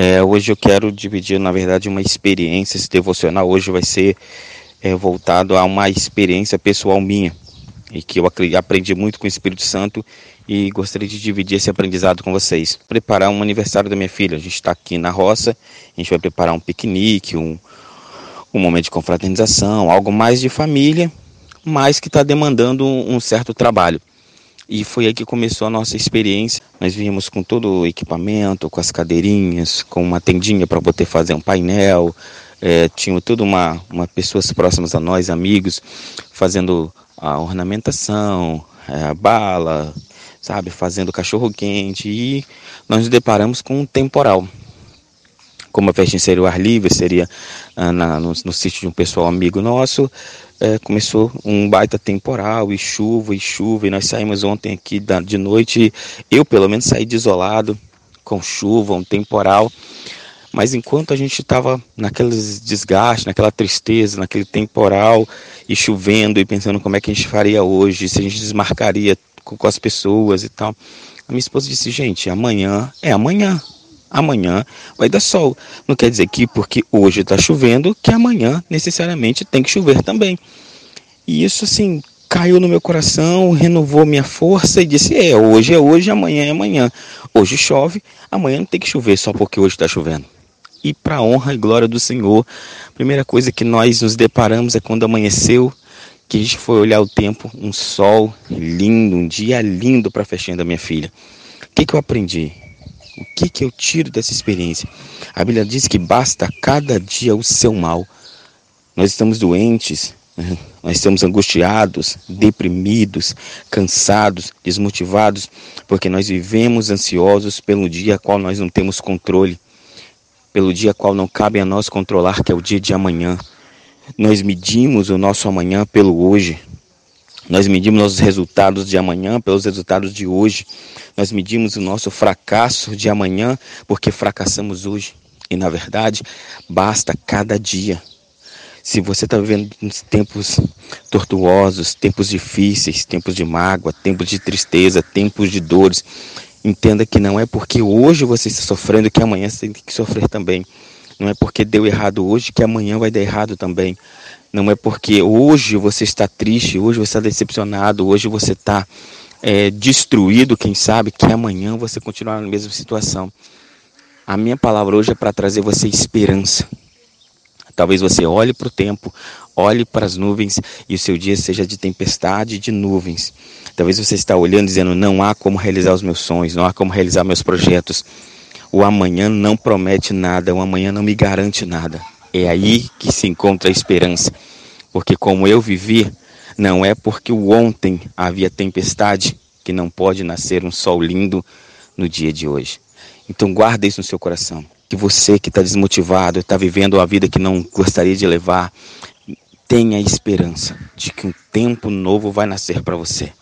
É, hoje eu quero dividir, na verdade, uma experiência. Esse devocional hoje vai ser é, voltado a uma experiência pessoal minha e que eu aprendi muito com o Espírito Santo e gostaria de dividir esse aprendizado com vocês. Preparar um aniversário da minha filha. A gente está aqui na roça, a gente vai preparar um piquenique, um, um momento de confraternização, algo mais de família, mas que está demandando um certo trabalho. E foi aí que começou a nossa experiência. Nós vimos com todo o equipamento, com as cadeirinhas, com uma tendinha para poder fazer um painel. É, tinha tudo uma, uma pessoas próximas a nós, amigos, fazendo a ornamentação, é, a bala, sabe, fazendo cachorro quente. E nós nos deparamos com um temporal. Como a festinha seria o ar livre, seria ah, na, no, no sítio de um pessoal amigo nosso, é, começou um baita temporal e chuva e chuva e nós saímos ontem aqui da, de noite eu pelo menos saí desolado com chuva um temporal mas enquanto a gente estava naqueles desgastes naquela tristeza naquele temporal e chovendo e pensando como é que a gente faria hoje se a gente desmarcaria com, com as pessoas e tal a minha esposa disse gente amanhã é amanhã amanhã vai dar sol. Não quer dizer que porque hoje está chovendo, que amanhã necessariamente tem que chover também. E isso assim caiu no meu coração, renovou minha força e disse: é, hoje é hoje, amanhã é amanhã. Hoje chove, amanhã não tem que chover só porque hoje está chovendo. E para honra e glória do Senhor, a primeira coisa que nós nos deparamos é quando amanheceu, que a gente foi olhar o tempo, um sol lindo, um dia lindo para a festinha da minha filha. O que, que eu aprendi? O que, que eu tiro dessa experiência? A Bíblia diz que basta cada dia o seu mal. Nós estamos doentes, né? nós estamos angustiados, deprimidos, cansados, desmotivados, porque nós vivemos ansiosos pelo dia qual nós não temos controle, pelo dia qual não cabe a nós controlar, que é o dia de amanhã. Nós medimos o nosso amanhã pelo hoje. Nós medimos nossos resultados de amanhã pelos resultados de hoje. Nós medimos o nosso fracasso de amanhã porque fracassamos hoje. E na verdade, basta cada dia. Se você está vivendo tempos tortuosos, tempos difíceis, tempos de mágoa, tempos de tristeza, tempos de dores, entenda que não é porque hoje você está sofrendo que amanhã você tem que sofrer também. Não é porque deu errado hoje que amanhã vai dar errado também. Não é porque hoje você está triste, hoje você está decepcionado, hoje você está é, destruído, quem sabe, que amanhã você continuará na mesma situação. A minha palavra hoje é para trazer você esperança. Talvez você olhe para o tempo, olhe para as nuvens e o seu dia seja de tempestade de nuvens. Talvez você está olhando dizendo: não há como realizar os meus sonhos, não há como realizar meus projetos. O amanhã não promete nada, o amanhã não me garante nada. É aí que se encontra a esperança. Porque como eu vivi, não é porque o ontem havia tempestade que não pode nascer um sol lindo no dia de hoje. Então guarda isso no seu coração. Que você que está desmotivado, está vivendo a vida que não gostaria de levar, tenha esperança de que um tempo novo vai nascer para você.